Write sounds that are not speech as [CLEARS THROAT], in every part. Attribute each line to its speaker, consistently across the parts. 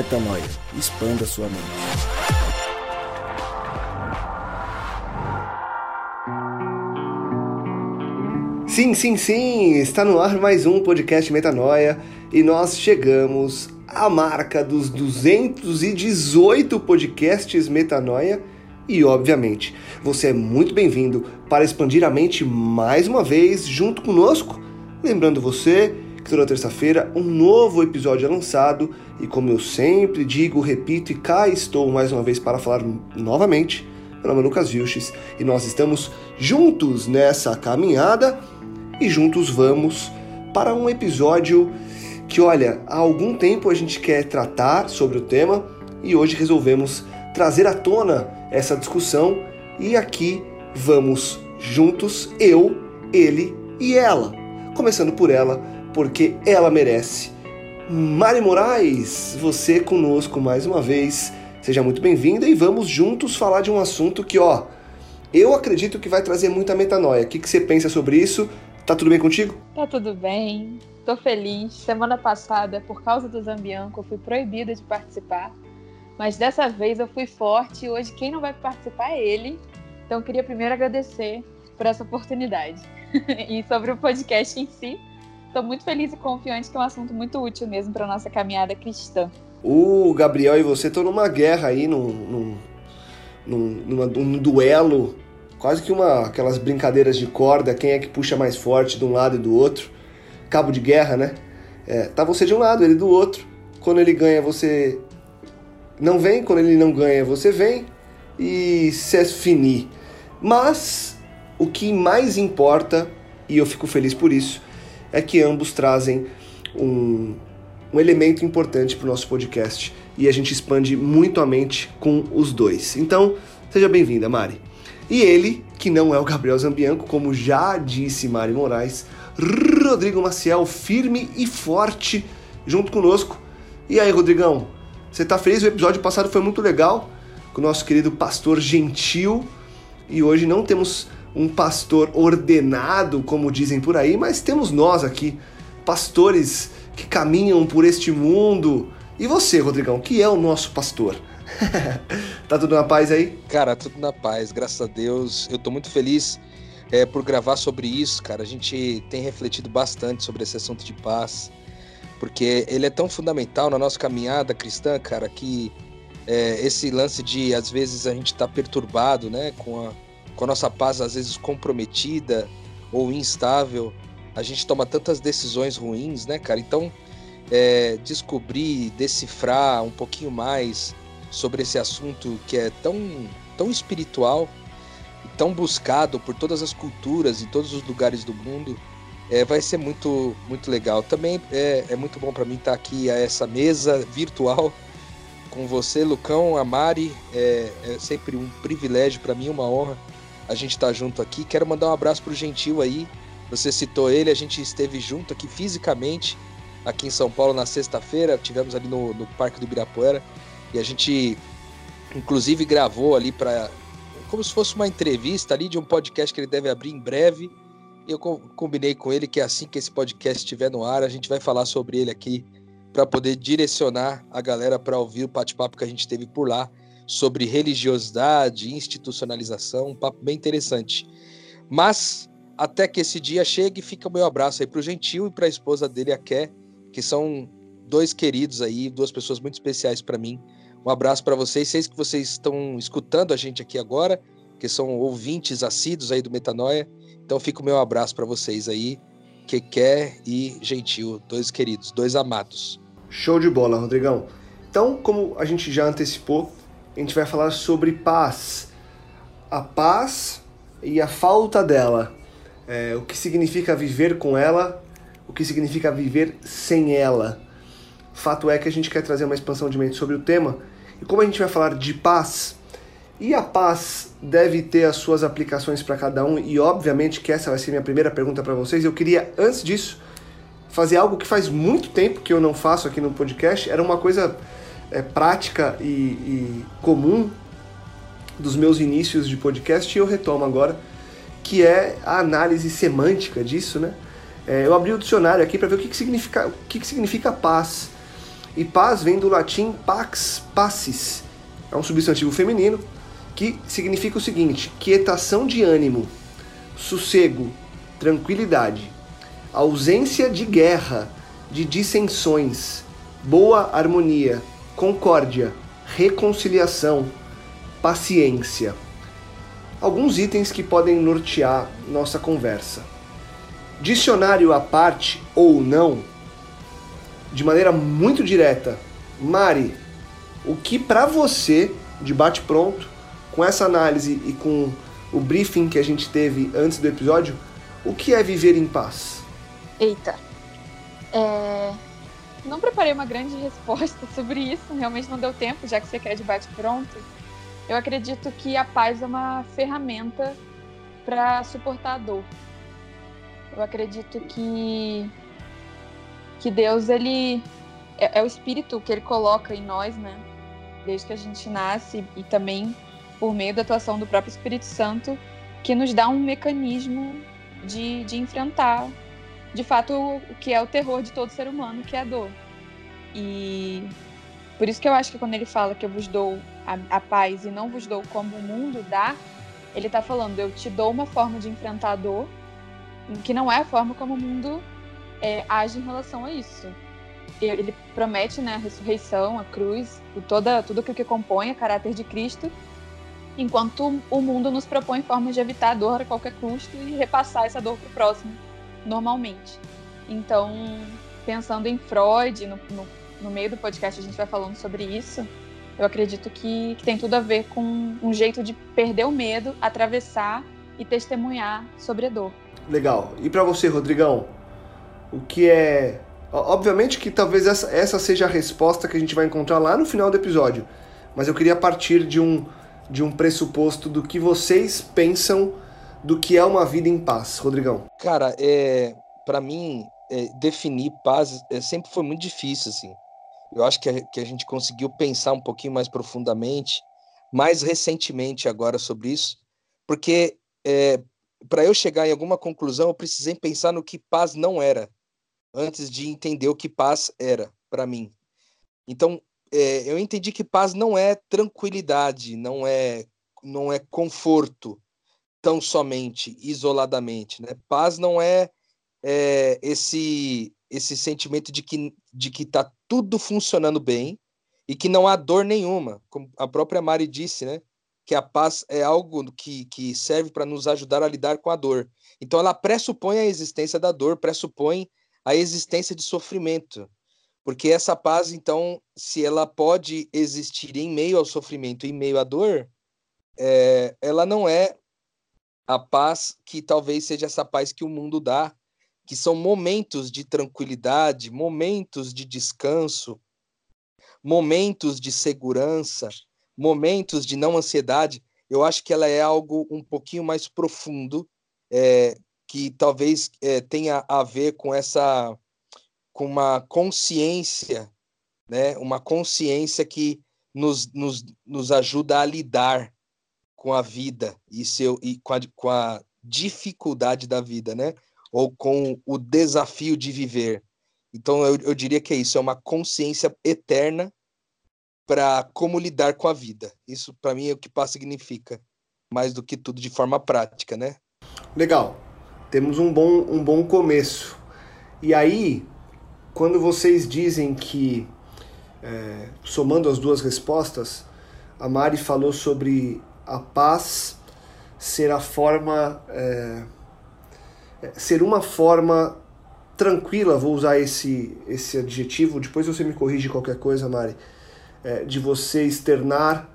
Speaker 1: Metanoia. Expanda sua mente.
Speaker 2: Sim, sim, sim! Está no ar mais um podcast Metanoia e nós chegamos à marca dos 218 podcasts Metanoia e, obviamente, você é muito bem-vindo para expandir a mente mais uma vez junto conosco. Lembrando você que toda terça-feira um novo episódio é lançado e, como eu sempre digo, repito e cá estou mais uma vez para falar novamente. Meu nome é Lucas Vilches e nós estamos juntos nessa caminhada e juntos vamos para um episódio que, olha, há algum tempo a gente quer tratar sobre o tema e hoje resolvemos trazer à tona essa discussão e aqui vamos juntos, eu, ele e ela. Começando por ela, porque ela merece. Mari Moraes, você conosco mais uma vez. Seja muito bem-vinda e vamos juntos falar de um assunto que, ó, eu acredito que vai trazer muita metanoia. O que, que você pensa sobre isso? Tá tudo bem contigo?
Speaker 3: Tá tudo bem, tô feliz. Semana passada, por causa do Zambianco, eu fui proibida de participar. Mas dessa vez eu fui forte e hoje quem não vai participar é ele. Então eu queria primeiro agradecer por essa oportunidade. [LAUGHS] e sobre o podcast em si, estou muito feliz e confiante que é um assunto muito útil mesmo para nossa caminhada cristã.
Speaker 2: O Gabriel e você estão numa guerra aí, num, num, num, numa, num duelo, quase que uma aquelas brincadeiras de corda, quem é que puxa mais forte de um lado e do outro. Cabo de guerra, né? É, tá você de um lado, ele do outro. Quando ele ganha, você não vem, quando ele não ganha, você vem. E se finir. Mas o que mais importa, e eu fico feliz por isso, é que ambos trazem um, um elemento importante para o nosso podcast e a gente expande muito a mente com os dois. Então, seja bem-vinda, Mari. E ele, que não é o Gabriel Zambianco, como já disse Mari Moraes, Rodrigo Maciel, firme e forte junto conosco. E aí, Rodrigão, você tá feliz? O episódio passado foi muito legal com o nosso querido pastor Gentil e hoje não temos um pastor ordenado, como dizem por aí, mas temos nós aqui, pastores que caminham por este mundo. E você, Rodrigão, que é o nosso pastor? [LAUGHS] tá tudo na paz aí?
Speaker 4: Cara, tudo na paz, graças a Deus. Eu tô muito feliz é, por gravar sobre isso, cara. A gente tem refletido bastante sobre esse assunto de paz, porque ele é tão fundamental na nossa caminhada cristã, cara, que é, esse lance de às vezes a gente tá perturbado, né, com a, com a nossa paz às vezes comprometida ou instável, a gente toma tantas decisões ruins, né, cara? Então, é, descobrir, decifrar um pouquinho mais sobre esse assunto que é tão, tão espiritual, tão buscado por todas as culturas e todos os lugares do mundo, é, vai ser muito, muito legal. Também é, é muito bom para mim estar aqui a essa mesa virtual com você, Lucão, a Mari. É, é sempre um privilégio para mim, uma honra a gente estar junto aqui. Quero mandar um abraço pro Gentil aí. Você citou ele, a gente esteve junto aqui fisicamente, aqui em São Paulo na sexta-feira. Tivemos ali no, no Parque do Ibirapuera e a gente, inclusive, gravou ali para como se fosse uma entrevista ali de um podcast que ele deve abrir em breve. E eu combinei com ele que assim que esse podcast estiver no ar, a gente vai falar sobre ele aqui para poder direcionar a galera para ouvir o bate-papo que a gente teve por lá sobre religiosidade, institucionalização, um papo bem interessante. Mas até que esse dia chegue, fica o meu abraço aí para o Gentil e para a esposa dele, a Ké, que são dois queridos aí, duas pessoas muito especiais para mim. Um abraço para vocês, sei que vocês estão escutando a gente aqui agora, que são ouvintes assíduos aí do Metanoia. Então fica o meu abraço para vocês aí, quer e gentil, dois queridos, dois amados.
Speaker 2: Show de bola, Rodrigão. Então, como a gente já antecipou, a gente vai falar sobre paz. A paz e a falta dela. É, o que significa viver com ela, o que significa viver sem ela. Fato é que a gente quer trazer uma expansão de mente sobre o tema e como a gente vai falar de paz, e a paz deve ter as suas aplicações para cada um, e obviamente que essa vai ser minha primeira pergunta para vocês, eu queria, antes disso, fazer algo que faz muito tempo que eu não faço aqui no podcast, era uma coisa é, prática e, e comum dos meus inícios de podcast, e eu retomo agora, que é a análise semântica disso, né? É, eu abri o dicionário aqui para ver o que, que significa o que, que significa paz. E paz vem do latim pax passis. É um substantivo feminino que significa o seguinte: quietação de ânimo, sossego, tranquilidade, ausência de guerra, de dissensões, boa harmonia, concórdia, reconciliação, paciência. Alguns itens que podem nortear nossa conversa. Dicionário à parte ou não, de maneira muito direta, Mari, o que para você, de bate pronto, com essa análise e com o briefing que a gente teve antes do episódio, o que é viver em paz?
Speaker 3: Eita. É... Não preparei uma grande resposta [LAUGHS] sobre isso, realmente não deu tempo, já que você quer de bate pronto. Eu acredito que a paz é uma ferramenta para suportar a dor. Eu acredito que que Deus ele é, é, o espírito que ele coloca em nós, né? Desde que a gente nasce e também por meio da atuação do próprio Espírito Santo, que nos dá um mecanismo de, de enfrentar, de fato, o que é o terror de todo ser humano, que é a dor. E por isso que eu acho que quando ele fala que eu vos dou a, a paz e não vos dou como o mundo dá, ele está falando, eu te dou uma forma de enfrentar a dor, que não é a forma como o mundo é, age em relação a isso. Ele promete né, a ressurreição, a cruz, toda, tudo o que compõe o caráter de Cristo, enquanto o mundo nos propõe formas de evitar a dor a qualquer custo e repassar essa dor para o próximo, normalmente. Então, pensando em Freud, no, no, no, meio do podcast a gente vai falando sobre isso, eu acredito que, que tem tudo a ver com um jeito de perder o medo, atravessar e testemunhar sobre a dor.
Speaker 2: Legal. E para você, Rodrigão, o que é. Obviamente que talvez essa, essa seja a resposta que a gente vai encontrar lá no final do episódio, mas eu queria partir de um, de um pressuposto do que vocês pensam do que é uma vida em paz, Rodrigão.
Speaker 4: Cara, é, para mim, é, definir paz é, sempre foi muito difícil, assim. Eu acho que a, que a gente conseguiu pensar um pouquinho mais profundamente, mais recentemente agora sobre isso, porque é, para eu chegar em alguma conclusão, eu precisei pensar no que paz não era, antes de entender o que paz era para mim. Então, é, eu entendi que paz não é tranquilidade, não é não é conforto tão somente isoladamente, né? Paz não é, é esse esse sentimento de que de que tá tudo funcionando bem e que não há dor nenhuma, como a própria Mari disse, né? Que a paz é algo que, que serve para nos ajudar a lidar com a dor. Então ela pressupõe a existência da dor, pressupõe a existência de sofrimento. Porque essa paz, então, se ela pode existir em meio ao sofrimento, em meio à dor, é, ela não é a paz que talvez seja essa paz que o mundo dá, que são momentos de tranquilidade, momentos de descanso, momentos de segurança, momentos de não ansiedade. Eu acho que ela é algo um pouquinho mais profundo, é, que talvez é, tenha a ver com essa com uma consciência, né? Uma consciência que nos, nos, nos ajuda a lidar com a vida e, seu, e com, a, com a dificuldade da vida, né? Ou com o desafio de viver. Então, eu, eu diria que é isso, é uma consciência eterna para como lidar com a vida. Isso, para mim, é o que paz significa, mais do que tudo de forma prática, né?
Speaker 2: Legal. Temos um bom, um bom começo. E aí, quando vocês dizem que, é, somando as duas respostas, a Mari falou sobre a paz ser a forma. É, é, ser uma forma tranquila, vou usar esse, esse adjetivo, depois você me corrige qualquer coisa, Mari, é, de você externar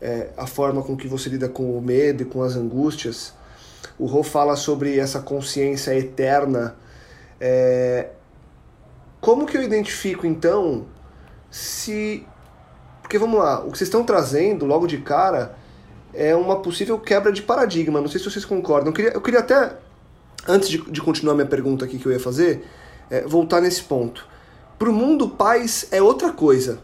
Speaker 2: é, a forma com que você lida com o medo e com as angústias. O Rô fala sobre essa consciência eterna. É, como que eu identifico então se. Porque vamos lá, o que vocês estão trazendo logo de cara é uma possível quebra de paradigma. Não sei se vocês concordam. Eu queria, eu queria até, antes de, de continuar minha pergunta aqui que eu ia fazer, é, voltar nesse ponto. Para o mundo, paz é outra coisa.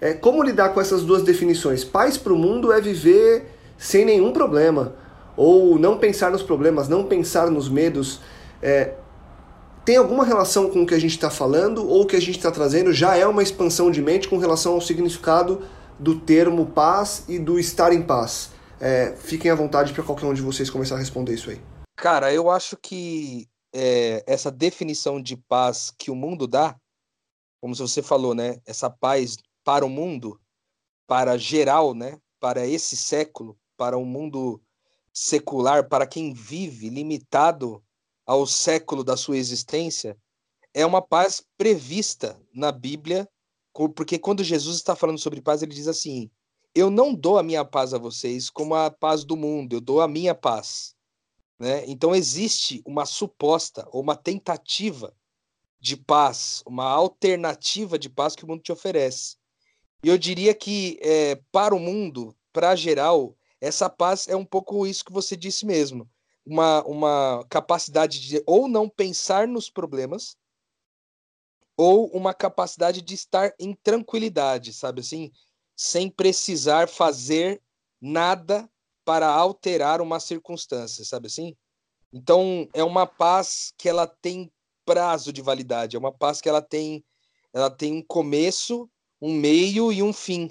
Speaker 2: É, como lidar com essas duas definições? Paz para o mundo é viver sem nenhum problema, ou não pensar nos problemas, não pensar nos medos. É, tem alguma relação com o que a gente está falando ou o que a gente está trazendo já é uma expansão de mente com relação ao significado do termo paz e do estar em paz? É, fiquem à vontade para qualquer um de vocês começar a responder isso aí.
Speaker 4: Cara, eu acho que é, essa definição de paz que o mundo dá, como você falou, né? Essa paz para o mundo, para geral, né? Para esse século, para o mundo secular, para quem vive limitado ao século da sua existência, é uma paz prevista na Bíblia, porque quando Jesus está falando sobre paz, ele diz assim: Eu não dou a minha paz a vocês como a paz do mundo, eu dou a minha paz. Né? Então existe uma suposta ou uma tentativa de paz, uma alternativa de paz que o mundo te oferece. E eu diria que é, para o mundo, para geral, essa paz é um pouco isso que você disse mesmo uma, uma capacidade de ou não pensar nos problemas, ou uma capacidade de estar em tranquilidade, sabe assim? Sem precisar fazer nada para alterar uma circunstância, sabe assim? Então, é uma paz que ela tem prazo de validade, é uma paz que ela tem ela tem um começo, um meio e um fim.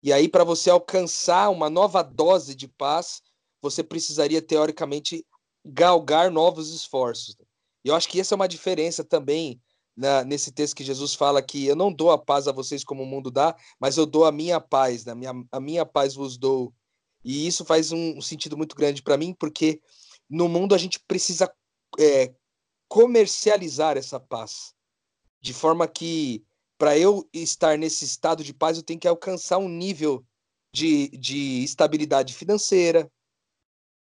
Speaker 4: E aí para você alcançar uma nova dose de paz, você precisaria, teoricamente, galgar novos esforços. E eu acho que essa é uma diferença também na, nesse texto que Jesus fala que eu não dou a paz a vocês como o mundo dá, mas eu dou a minha paz, né? minha, a minha paz vos dou. E isso faz um, um sentido muito grande para mim, porque no mundo a gente precisa é, comercializar essa paz, de forma que para eu estar nesse estado de paz eu tenho que alcançar um nível de, de estabilidade financeira,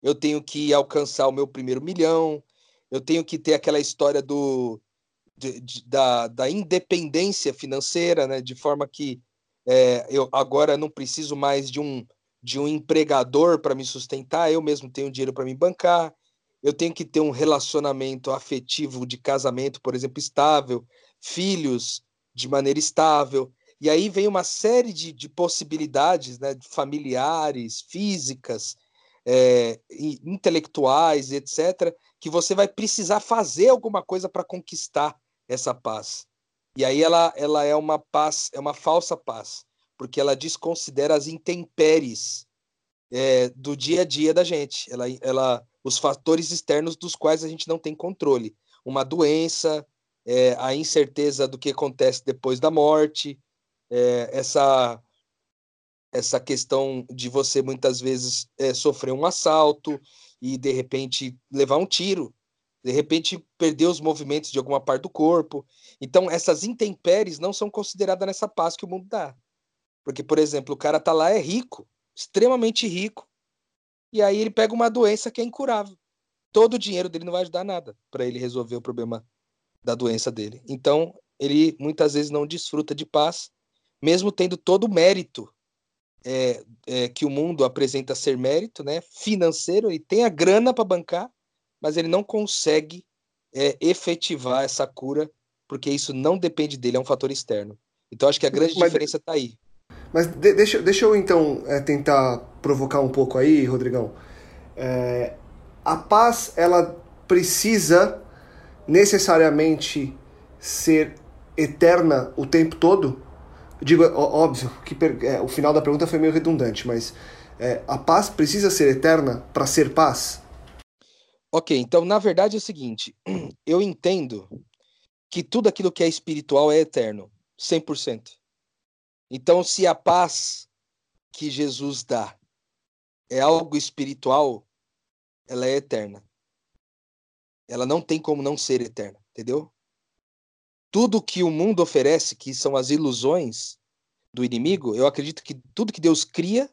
Speaker 4: eu tenho que alcançar o meu primeiro milhão, eu tenho que ter aquela história do, de, de, da, da independência financeira, né? de forma que é, eu agora não preciso mais de um, de um empregador para me sustentar, eu mesmo tenho dinheiro para me bancar, eu tenho que ter um relacionamento afetivo de casamento, por exemplo, estável, filhos de maneira estável. E aí vem uma série de, de possibilidades né, familiares, físicas, é, intelectuais, etc., que você vai precisar fazer alguma coisa para conquistar essa paz. E aí ela, ela é uma paz, é uma falsa paz, porque ela desconsidera as intempéries é, do dia a dia da gente. Ela, ela, os fatores externos dos quais a gente não tem controle. Uma doença, é, a incerteza do que acontece depois da morte, é, essa essa questão de você muitas vezes é, sofrer um assalto e de repente levar um tiro, de repente perder os movimentos de alguma parte do corpo. Então, essas intempéries não são consideradas nessa paz que o mundo dá. Porque, por exemplo, o cara tá lá, é rico, extremamente rico, e aí ele pega uma doença que é incurável. Todo o dinheiro dele não vai ajudar nada para ele resolver o problema da doença dele. Então, ele muitas vezes não desfruta de paz, mesmo tendo todo o mérito é, é, que o mundo apresenta ser mérito, né, financeiro, e tem a grana para bancar, mas ele não consegue é, efetivar essa cura, porque isso não depende dele, é um fator externo. Então acho que a grande mas, diferença está aí.
Speaker 2: Mas de, deixa, deixa eu então é, tentar provocar um pouco aí, Rodrigão. É, a paz, ela precisa necessariamente ser eterna o tempo todo? Digo, óbvio, que é, o final da pergunta foi meio redundante, mas é, a paz precisa ser eterna para ser paz?
Speaker 4: Ok, então na verdade é o seguinte: [CLEARS THROAT] eu entendo que tudo aquilo que é espiritual é eterno, 100%. Então, se a paz que Jesus dá é algo espiritual, ela é eterna. Ela não tem como não ser eterna, entendeu? tudo que o mundo oferece, que são as ilusões do inimigo, eu acredito que tudo que Deus cria,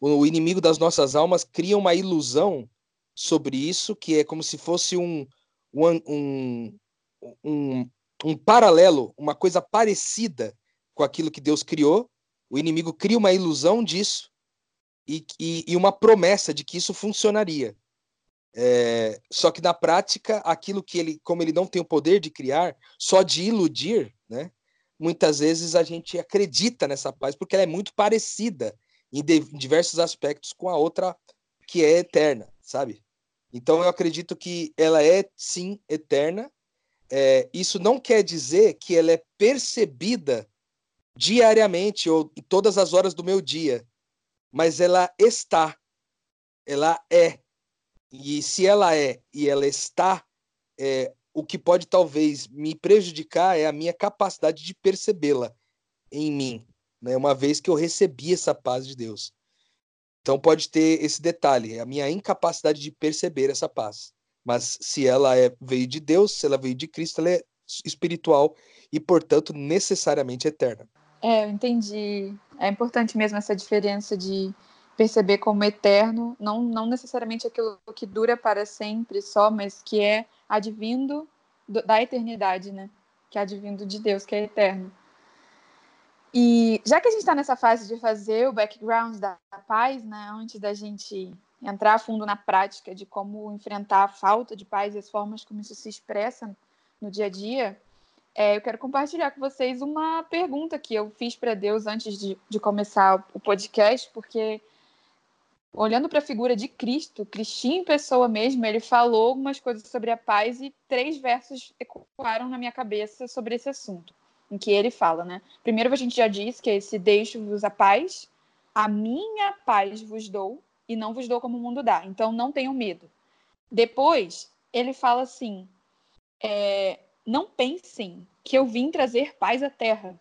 Speaker 4: o inimigo das nossas almas cria uma ilusão sobre isso, que é como se fosse um, um, um, um paralelo, uma coisa parecida com aquilo que Deus criou. O inimigo cria uma ilusão disso e, e, e uma promessa de que isso funcionaria. É, só que na prática, aquilo que ele, como ele não tem o poder de criar, só de iludir, né? Muitas vezes a gente acredita nessa paz porque ela é muito parecida em, de, em diversos aspectos com a outra que é eterna, sabe? Então eu acredito que ela é sim eterna, é, isso não quer dizer que ela é percebida diariamente ou em todas as horas do meu dia, mas ela está, ela é. E se ela é e ela está, é, o que pode talvez me prejudicar é a minha capacidade de percebê-la em mim, né? uma vez que eu recebi essa paz de Deus. Então pode ter esse detalhe, a minha incapacidade de perceber essa paz. Mas se ela é, veio de Deus, se ela veio de Cristo, ela é espiritual e, portanto, necessariamente eterna.
Speaker 3: É, eu entendi. É importante mesmo essa diferença de perceber como eterno, não, não necessariamente aquilo que dura para sempre só, mas que é advindo do, da eternidade, né? Que é advindo de Deus, que é eterno. E já que a gente está nessa fase de fazer o background da paz, né? Antes da gente entrar a fundo na prática de como enfrentar a falta de paz e as formas como isso se expressa no dia a dia, é, eu quero compartilhar com vocês uma pergunta que eu fiz para Deus antes de, de começar o podcast, porque olhando para a figura de Cristo, Cristinho em pessoa mesmo, ele falou algumas coisas sobre a paz e três versos ecoaram na minha cabeça sobre esse assunto, em que ele fala, né? Primeiro a gente já disse que é esse deixo-vos a paz, a minha paz vos dou e não vos dou como o mundo dá, então não tenham medo. Depois ele fala assim, é, não pensem que eu vim trazer paz à terra.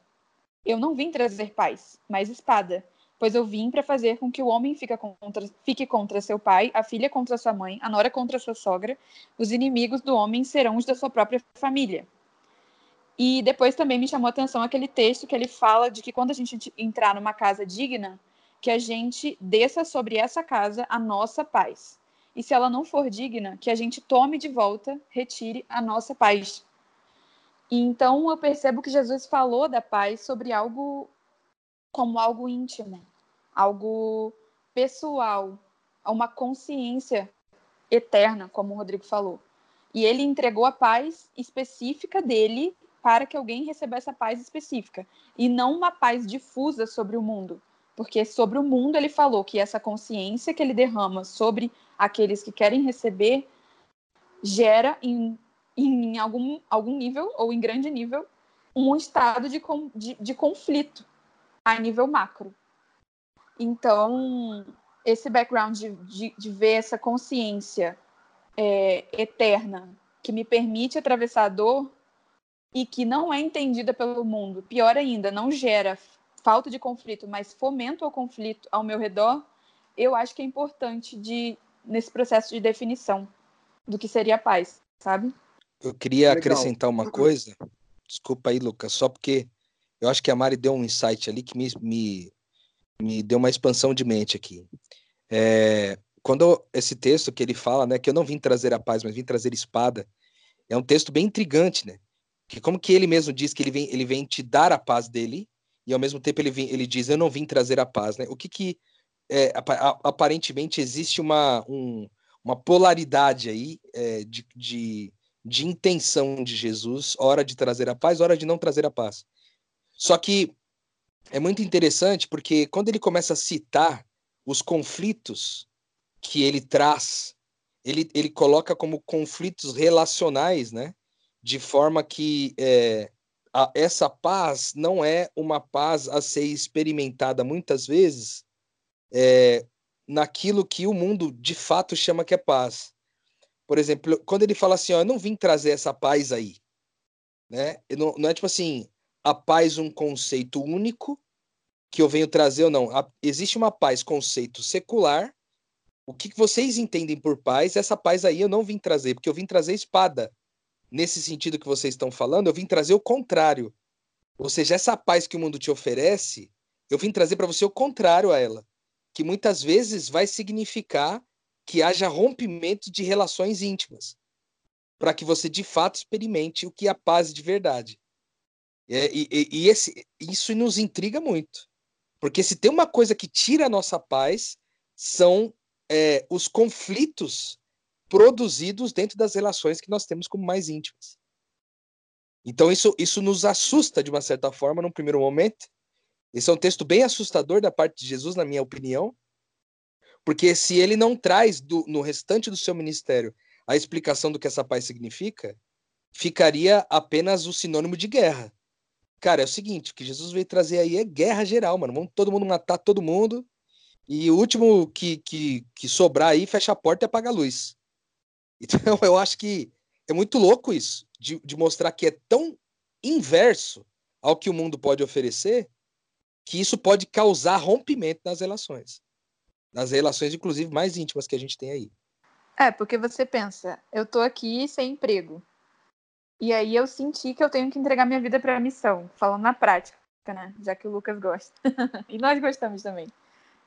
Speaker 3: Eu não vim trazer paz, mas espada pois eu vim para fazer com que o homem fique contra, fique contra seu pai, a filha contra sua mãe, a nora contra sua sogra, os inimigos do homem serão os da sua própria família. E depois também me chamou a atenção aquele texto que ele fala de que quando a gente entrar numa casa digna, que a gente desça sobre essa casa a nossa paz. E se ela não for digna, que a gente tome de volta, retire a nossa paz. E então eu percebo que Jesus falou da paz sobre algo como algo íntimo, algo pessoal, uma consciência eterna, como o Rodrigo falou. E ele entregou a paz específica dele para que alguém recebesse a paz específica e não uma paz difusa sobre o mundo, porque sobre o mundo ele falou que essa consciência que ele derrama sobre aqueles que querem receber gera em, em algum, algum nível ou em grande nível um estado de, de, de conflito a nível macro. Então, esse background de, de, de ver essa consciência é, eterna que me permite atravessar a dor e que não é entendida pelo mundo, pior ainda, não gera falta de conflito, mas fomenta o conflito ao meu redor, eu acho que é importante de nesse processo de definição do que seria a paz, sabe?
Speaker 4: Eu queria Legal. acrescentar uma coisa. Desculpa aí, Lucas, só porque eu acho que a Mari deu um insight ali que me, me me deu uma expansão de mente aqui. É, quando esse texto que ele fala, né, que eu não vim trazer a paz, mas vim trazer espada, é um texto bem intrigante, né? Que como que ele mesmo diz que ele vem, ele vem te dar a paz dele e ao mesmo tempo ele, vem, ele diz eu não vim trazer a paz, né? O que que é, aparentemente existe uma, um, uma polaridade aí é, de, de, de intenção de Jesus, hora de trazer a paz, hora de não trazer a paz. Só que é muito interessante porque quando ele começa a citar os conflitos que ele traz, ele, ele coloca como conflitos relacionais, né? De forma que é, a, essa paz não é uma paz a ser experimentada muitas vezes é, naquilo que o mundo de fato chama que é paz. Por exemplo, quando ele fala assim, ó, eu não vim trazer essa paz aí, né? Não, não é tipo assim, a paz um conceito único que eu venho trazer ou não. A, existe uma paz conceito secular. O que vocês entendem por paz, essa paz aí eu não vim trazer, porque eu vim trazer espada. Nesse sentido que vocês estão falando, eu vim trazer o contrário. Ou seja, essa paz que o mundo te oferece, eu vim trazer para você o contrário a ela, que muitas vezes vai significar que haja rompimento de relações íntimas, para que você de fato experimente o que é a paz de verdade. É, e, e esse, isso nos intriga muito. Porque se tem uma coisa que tira a nossa paz, são é, os conflitos produzidos dentro das relações que nós temos como mais íntimas. Então isso, isso nos assusta de uma certa forma num primeiro momento. Esse é um texto bem assustador da parte de Jesus, na minha opinião, porque se ele não traz do, no restante do seu ministério a explicação do que essa paz significa, ficaria apenas o sinônimo de guerra. Cara, é o seguinte, o que Jesus veio trazer aí é guerra geral, mano. Vamos todo mundo matar todo mundo. E o último que, que, que sobrar aí, fecha a porta e apaga a luz. Então eu acho que é muito louco isso, de, de mostrar que é tão inverso ao que o mundo pode oferecer, que isso pode causar rompimento nas relações. Nas relações, inclusive, mais íntimas que a gente tem aí.
Speaker 3: É, porque você pensa, eu tô aqui sem emprego. E aí eu senti que eu tenho que entregar minha vida para a missão, falando na prática, né? Já que o Lucas gosta. [LAUGHS] e nós gostamos também.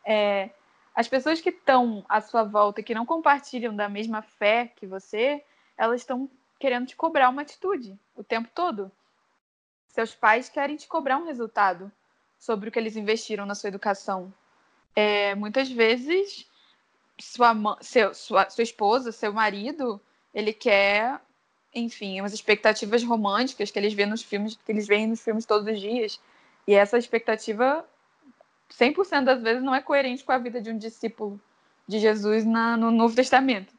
Speaker 3: É, as pessoas que estão à sua volta, que não compartilham da mesma fé que você, elas estão querendo te cobrar uma atitude o tempo todo. Seus pais querem te cobrar um resultado sobre o que eles investiram na sua educação. É, muitas vezes sua, seu, sua, sua esposa, seu marido, ele quer, enfim, umas expectativas românticas que eles veem nos filmes, que eles veem nos filmes todos os dias. E essa expectativa, 100% das vezes, não é coerente com a vida de um discípulo de Jesus na, no Novo Testamento.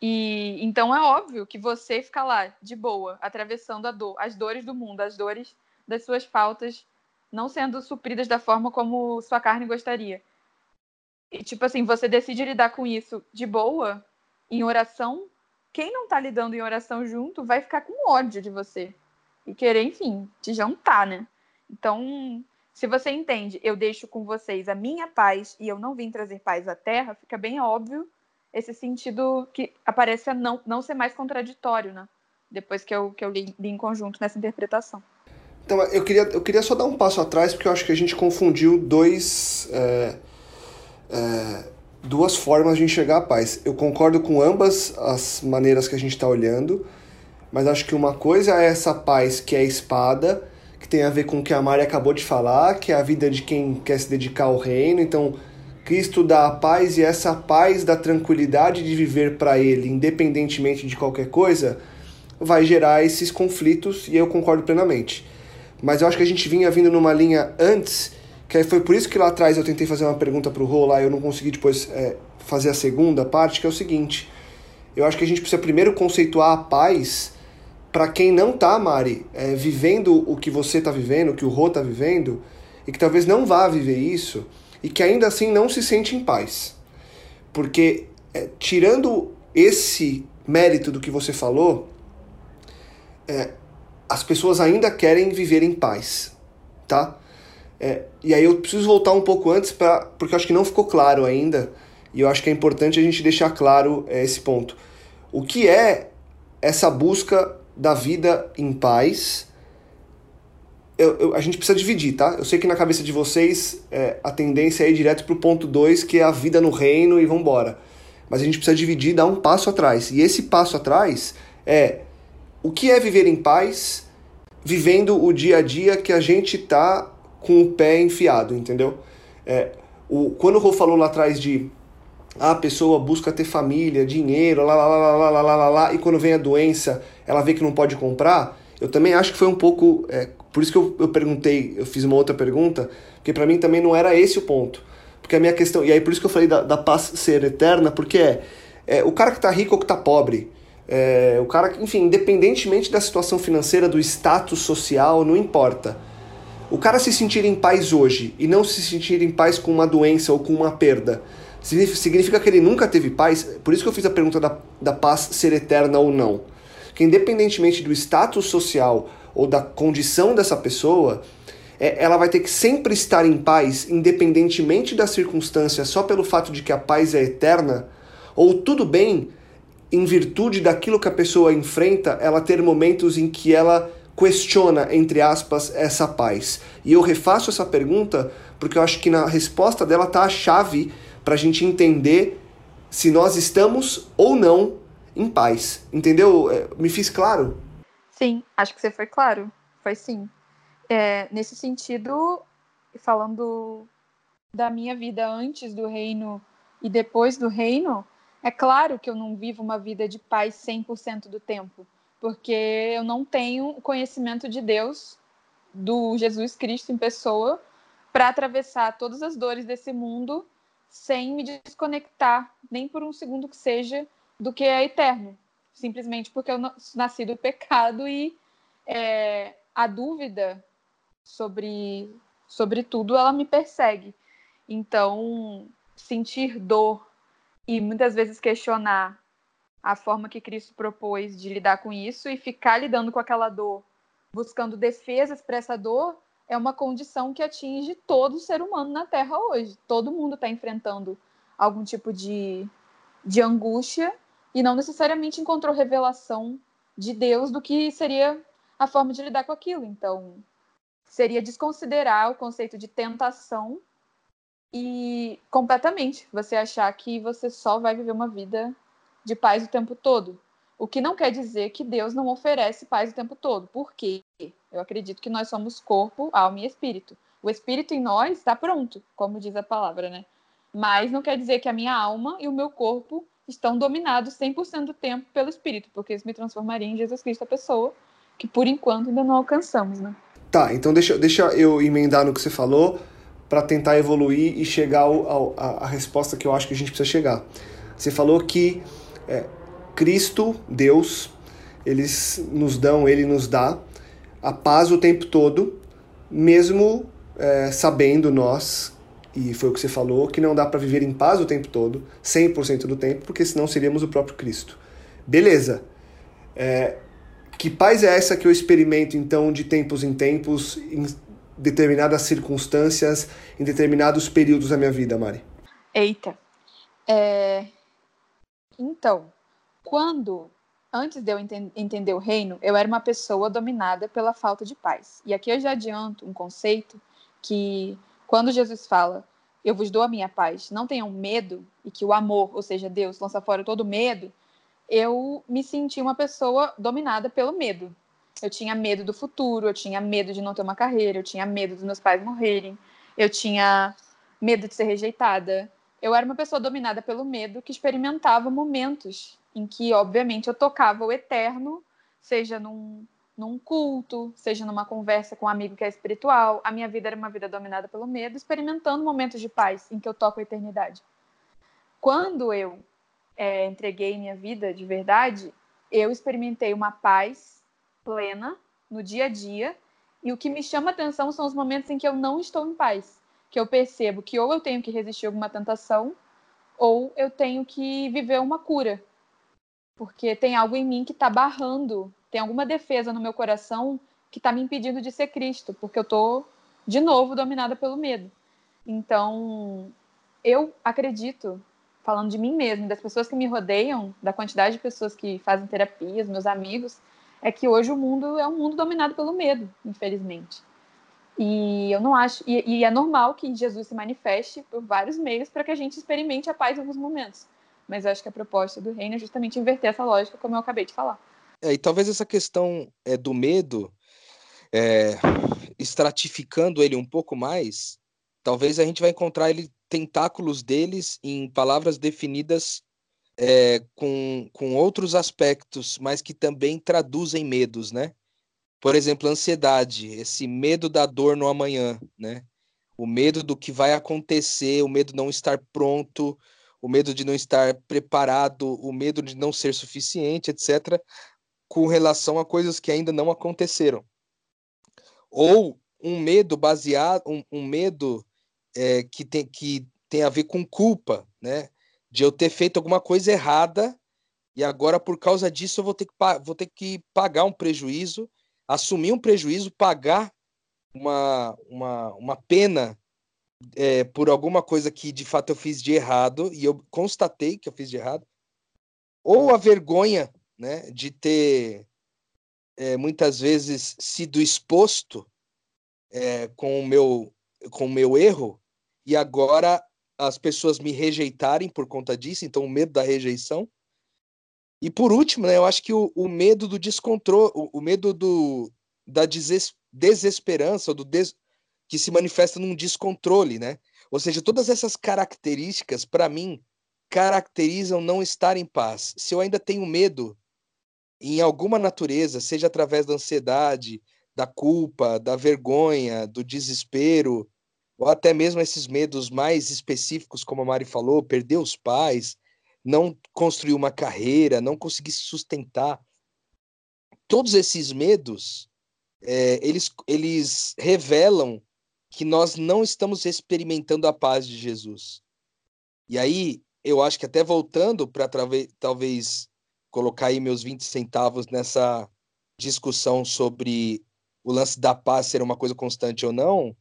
Speaker 3: E então é óbvio que você fica lá de boa, atravessando dor, as dores do mundo, as dores das suas faltas não sendo supridas da forma como sua carne gostaria. E, tipo assim, você decide lidar com isso de boa, em oração. Quem não tá lidando em oração junto vai ficar com ódio de você. E querer, enfim, te jantar, né? Então, se você entende, eu deixo com vocês a minha paz e eu não vim trazer paz à terra, fica bem óbvio esse sentido que aparece a não, não ser mais contraditório, né? Depois que eu, que eu li, li em conjunto nessa interpretação.
Speaker 2: Então, eu queria, eu queria só dar um passo atrás, porque eu acho que a gente confundiu dois. É é, duas formas de enxergar a paz. Eu concordo com ambas as maneiras que a gente está olhando, mas acho que uma coisa é essa paz que é espada, que tem a ver com o que a Mari acabou de falar, que é a vida de quem quer se dedicar ao reino. Então, Cristo dá a paz e essa paz da tranquilidade de viver para Ele, independentemente de qualquer coisa, vai gerar esses conflitos e eu concordo plenamente. Mas eu acho que a gente vinha vindo numa linha antes que foi por isso que lá atrás eu tentei fazer uma pergunta para o Rô lá, eu não consegui depois é, fazer a segunda parte, que é o seguinte. Eu acho que a gente precisa primeiro conceituar a paz para quem não tá, Mari, é, vivendo o que você tá vivendo, o que o Rô tá vivendo, e que talvez não vá viver isso, e que ainda assim não se sente em paz. Porque, é, tirando esse mérito do que você falou, é, as pessoas ainda querem viver em paz, tá? É, e aí eu preciso voltar um pouco antes, pra, porque eu acho que não ficou claro ainda, e eu acho que é importante a gente deixar claro é, esse ponto. O que é essa busca da vida em paz? Eu, eu, a gente precisa dividir, tá? Eu sei que na cabeça de vocês é, a tendência é ir direto pro ponto 2, que é a vida no reino e vambora. Mas a gente precisa dividir e dar um passo atrás. E esse passo atrás é o que é viver em paz, vivendo o dia a dia que a gente está com o pé enfiado, entendeu? É, o, quando o Rô falou lá atrás de a pessoa busca ter família, dinheiro, lá, lá, lá, lá, lá, lá, lá, lá, e quando vem a doença, ela vê que não pode comprar, eu também acho que foi um pouco. É, por isso que eu, eu perguntei, eu fiz uma outra pergunta, porque para mim também não era esse o ponto. Porque a minha questão. E aí por isso que eu falei da, da paz ser eterna, porque é, é o cara que tá rico ou que tá pobre. É, o cara, enfim, independentemente da situação financeira, do status social, não importa. O cara se sentir em paz hoje e não se sentir em paz com uma doença ou com uma perda, significa que ele nunca teve paz? Por isso que eu fiz a pergunta da, da paz ser eterna ou não. Que independentemente do status social ou da condição dessa pessoa, é, ela vai ter que sempre estar em paz, independentemente das circunstâncias, só pelo fato de que a paz é eterna, ou tudo bem, em virtude daquilo que a pessoa enfrenta, ela ter momentos em que ela questiona, entre aspas, essa paz? E eu refaço essa pergunta porque eu acho que na resposta dela está a chave para a gente entender se nós estamos ou não em paz. Entendeu? É, me fiz claro?
Speaker 3: Sim, acho que você foi claro. Foi sim. É, nesse sentido, falando da minha vida antes do reino e depois do reino, é claro que eu não vivo uma vida de paz 100% do tempo porque eu não tenho o conhecimento de Deus, do Jesus Cristo em pessoa, para atravessar todas as dores desse mundo sem me desconectar, nem por um segundo que seja, do que é eterno. simplesmente porque eu nasci do pecado e é, a dúvida sobre, sobre tudo ela me persegue. Então, sentir dor e muitas vezes questionar a forma que Cristo propôs de lidar com isso e ficar lidando com aquela dor, buscando defesas para essa dor, é uma condição que atinge todo ser humano na Terra hoje. Todo mundo está enfrentando algum tipo de, de angústia e não necessariamente encontrou revelação de Deus do que seria a forma de lidar com aquilo. Então, seria desconsiderar o conceito de tentação e completamente você achar que você só vai viver uma vida de paz o tempo todo. O que não quer dizer que Deus não oferece paz o tempo todo. Por quê? Eu acredito que nós somos corpo, alma e espírito. O espírito em nós está pronto, como diz a palavra, né? Mas não quer dizer que a minha alma e o meu corpo estão dominados 100% do tempo pelo espírito, porque isso me transformaria em Jesus Cristo, a pessoa que por enquanto ainda não alcançamos, né?
Speaker 2: Tá, então deixa, deixa eu emendar no que você falou para tentar evoluir e chegar ao, ao, à resposta que eu acho que a gente precisa chegar. Você falou que é, Cristo, Deus, eles nos dão, ele nos dá a paz o tempo todo, mesmo é, sabendo nós, e foi o que você falou, que não dá para viver em paz o tempo todo, 100% do tempo, porque senão seríamos o próprio Cristo. Beleza. É, que paz é essa que eu experimento, então, de tempos em tempos, em determinadas circunstâncias, em determinados períodos da minha vida, Mari?
Speaker 3: Eita. É... Então, quando, antes de eu ent entender o reino, eu era uma pessoa dominada pela falta de paz. E aqui eu já adianto um conceito que, quando Jesus fala, eu vos dou a minha paz, não tenham medo, e que o amor, ou seja, Deus, lança fora todo medo, eu me senti uma pessoa dominada pelo medo. Eu tinha medo do futuro, eu tinha medo de não ter uma carreira, eu tinha medo dos meus pais morrerem, eu tinha medo de ser rejeitada. Eu era uma pessoa dominada pelo medo que experimentava momentos em que, obviamente, eu tocava o eterno, seja num, num culto, seja numa conversa com um amigo que é espiritual. A minha vida era uma vida dominada pelo medo, experimentando momentos de paz em que eu toco a eternidade. Quando eu é, entreguei minha vida de verdade, eu experimentei uma paz plena no dia a dia. E o que me chama atenção são os momentos em que eu não estou em paz, que eu percebo que ou eu tenho que resistir a alguma tentação, ou eu tenho que viver uma cura, porque tem algo em mim que está barrando, tem alguma defesa no meu coração que está me impedindo de ser Cristo, porque eu estou de novo dominada pelo medo. Então, eu acredito falando de mim mesmo, das pessoas que me rodeiam, da quantidade de pessoas que fazem terapias, meus amigos, é que hoje o mundo é um mundo dominado pelo medo, infelizmente. E eu não acho. E, e é normal que Jesus se manifeste por vários meios para que a gente experimente a paz em alguns momentos. Mas eu acho que a proposta do reino é justamente inverter essa lógica, como eu acabei de falar.
Speaker 4: É, e talvez essa questão é, do medo, é, estratificando ele um pouco mais, talvez a gente vai encontrar ele tentáculos deles em palavras definidas é, com, com outros aspectos, mas que também traduzem medos, né? Por exemplo, ansiedade, esse medo da dor no amanhã, né? O medo do que vai acontecer, o medo de não estar pronto, o medo de não estar preparado, o medo de não ser suficiente, etc., com relação a coisas que ainda não aconteceram. Ou um medo baseado, um, um medo é, que, tem, que tem a ver com culpa, né? De eu ter feito alguma coisa errada e agora, por causa disso, eu vou ter que, vou ter que pagar um prejuízo, assumir um prejuízo, pagar uma, uma, uma pena é, por alguma coisa que de fato eu fiz de errado e eu constatei que eu fiz de errado, ou a vergonha né, de ter é, muitas vezes sido exposto é, com o meu com o meu erro e agora as pessoas me rejeitarem por conta disso, então o medo da rejeição. E por último, né, eu acho que o, o medo do descontrole, o, o, medo do, da deses, desesperança, do des, que se manifesta num descontrole, né? Ou seja, todas essas características, para mim, caracterizam não estar em paz. Se eu ainda tenho medo em alguma natureza, seja através da ansiedade, da culpa, da vergonha, do desespero, ou até mesmo esses medos mais específicos, como a Mari falou, perder os pais, não construir uma carreira, não conseguir se sustentar. Todos esses medos, é, eles, eles revelam que nós não estamos experimentando a paz de Jesus. E aí, eu acho que até voltando para talvez colocar aí meus 20 centavos nessa discussão sobre o lance da paz ser uma coisa constante ou não,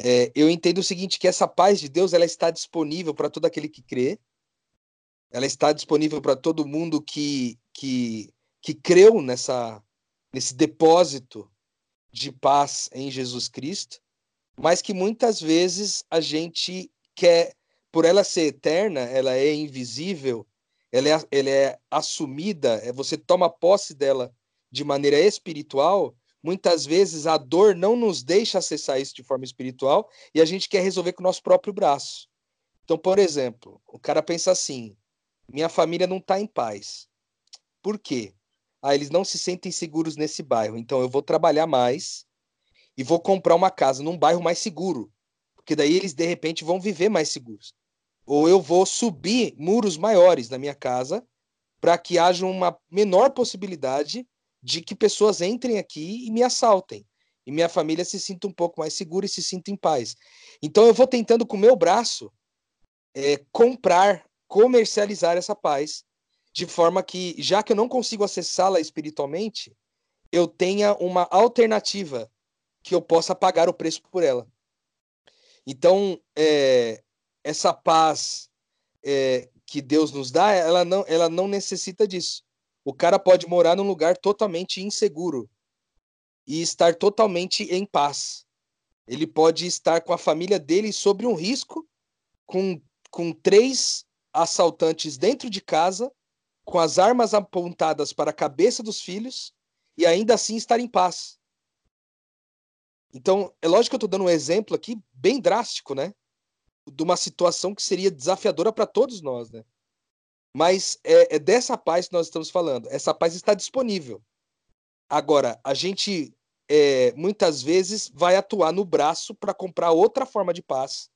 Speaker 4: é, eu entendo o seguinte, que essa paz de Deus ela está disponível para todo aquele que crê, ela está disponível para todo mundo que, que, que creu nessa, nesse depósito de paz em Jesus Cristo, mas que muitas vezes a gente quer, por ela ser eterna, ela é invisível, ela é, ela é assumida, é, você toma posse dela de maneira espiritual, muitas vezes a dor não nos deixa acessar isso de forma espiritual e a gente quer resolver com o nosso próprio braço. Então, por exemplo, o cara pensa assim: minha família não está em paz. Por quê? Ah, eles não se sentem seguros nesse bairro, então eu vou trabalhar mais e vou comprar uma casa num bairro mais seguro, porque daí eles de repente vão viver mais seguros. Ou eu vou subir muros maiores na minha casa para que haja uma menor possibilidade de que pessoas entrem aqui e me assaltem. E minha família se sinta um pouco mais segura e se sinta em paz. Então eu vou tentando com o meu braço é, comprar, comercializar essa paz, de forma que, já que eu não consigo acessá-la espiritualmente, eu tenha uma alternativa que eu possa pagar o preço por ela. Então, é, essa paz é, que Deus nos dá, ela não, ela não necessita disso. O cara pode morar num lugar totalmente inseguro e estar totalmente em paz. Ele pode estar com a família dele sobre um risco, com, com três assaltantes dentro de casa, com as armas apontadas para a cabeça dos filhos, e ainda assim estar em paz. Então, é lógico que eu estou dando um exemplo aqui bem drástico, né? De uma situação que seria desafiadora para todos nós, né? Mas é, é dessa paz que nós estamos falando. Essa paz está disponível. Agora, a gente é, muitas vezes vai atuar no braço para comprar outra forma de paz.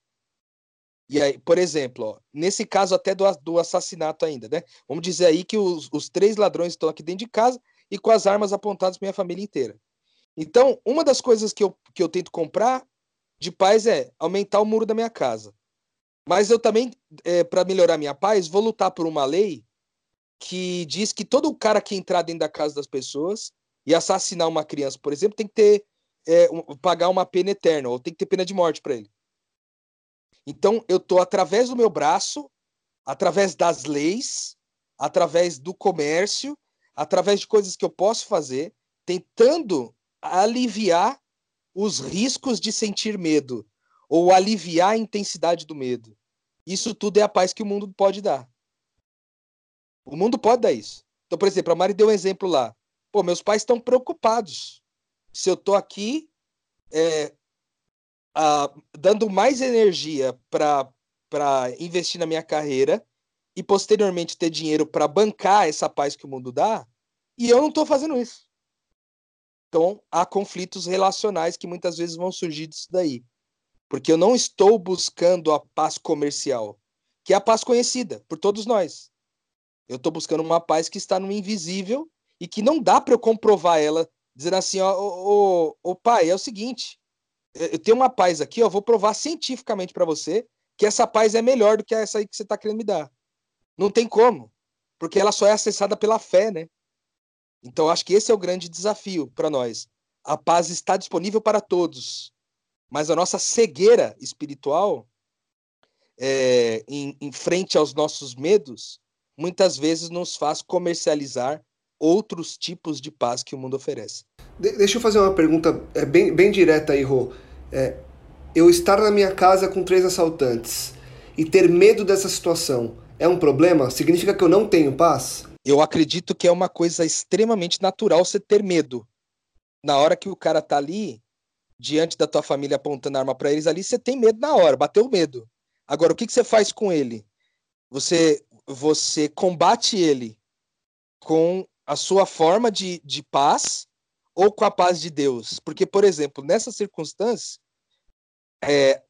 Speaker 4: E aí, por exemplo, ó, nesse caso até do, do assassinato ainda, né? Vamos dizer aí que os, os três ladrões estão aqui dentro de casa e com as armas apontadas para minha família inteira. Então, uma das coisas que eu, que eu tento comprar de paz é aumentar o muro da minha casa. Mas eu também, é, para melhorar minha paz, vou lutar por uma lei que diz que todo cara que entrar dentro da casa das pessoas e assassinar uma criança, por exemplo, tem que ter é, um, pagar uma pena eterna ou tem que ter pena de morte para ele. Então eu tô através do meu braço, através das leis, através do comércio, através de coisas que eu posso fazer, tentando aliviar os riscos de sentir medo, ou aliviar a intensidade do medo. Isso tudo é a paz que o mundo pode dar. O mundo pode dar isso. Então, por exemplo, a Mari deu um exemplo lá. Pô, meus pais estão preocupados. Se eu tô aqui é, a, dando mais energia para investir na minha carreira e posteriormente ter dinheiro para bancar essa paz que o mundo dá, e eu não estou fazendo isso. Então, há conflitos relacionais que muitas vezes vão surgir disso daí. Porque eu não estou buscando a paz comercial, que é a paz conhecida por todos nós. Eu estou buscando uma paz que está no invisível e que não dá para eu comprovar ela, dizendo assim: ó, ô, ô, pai, é o seguinte, eu tenho uma paz aqui, eu vou provar cientificamente para você que essa paz é melhor do que essa aí que você está querendo me dar. Não tem como, porque ela só é acessada pela fé, né? Então, acho que esse é o grande desafio para nós. A paz está disponível para todos. Mas a nossa cegueira espiritual, é, em, em frente aos nossos medos, muitas vezes nos faz comercializar outros tipos de paz que o mundo oferece.
Speaker 2: De deixa eu fazer uma pergunta é, bem, bem direta aí, Rô. É, eu estar na minha casa com três assaltantes e ter medo dessa situação é um problema? Significa que eu não tenho paz?
Speaker 4: Eu acredito que é uma coisa extremamente natural você ter medo. Na hora que o cara tá ali, diante da tua família apontando arma para eles ali, você tem medo na hora, bateu medo. Agora, o que, que você faz com ele? Você, você combate ele com a sua forma de, de paz ou com a paz de Deus? Porque, por exemplo, nessa circunstância, é,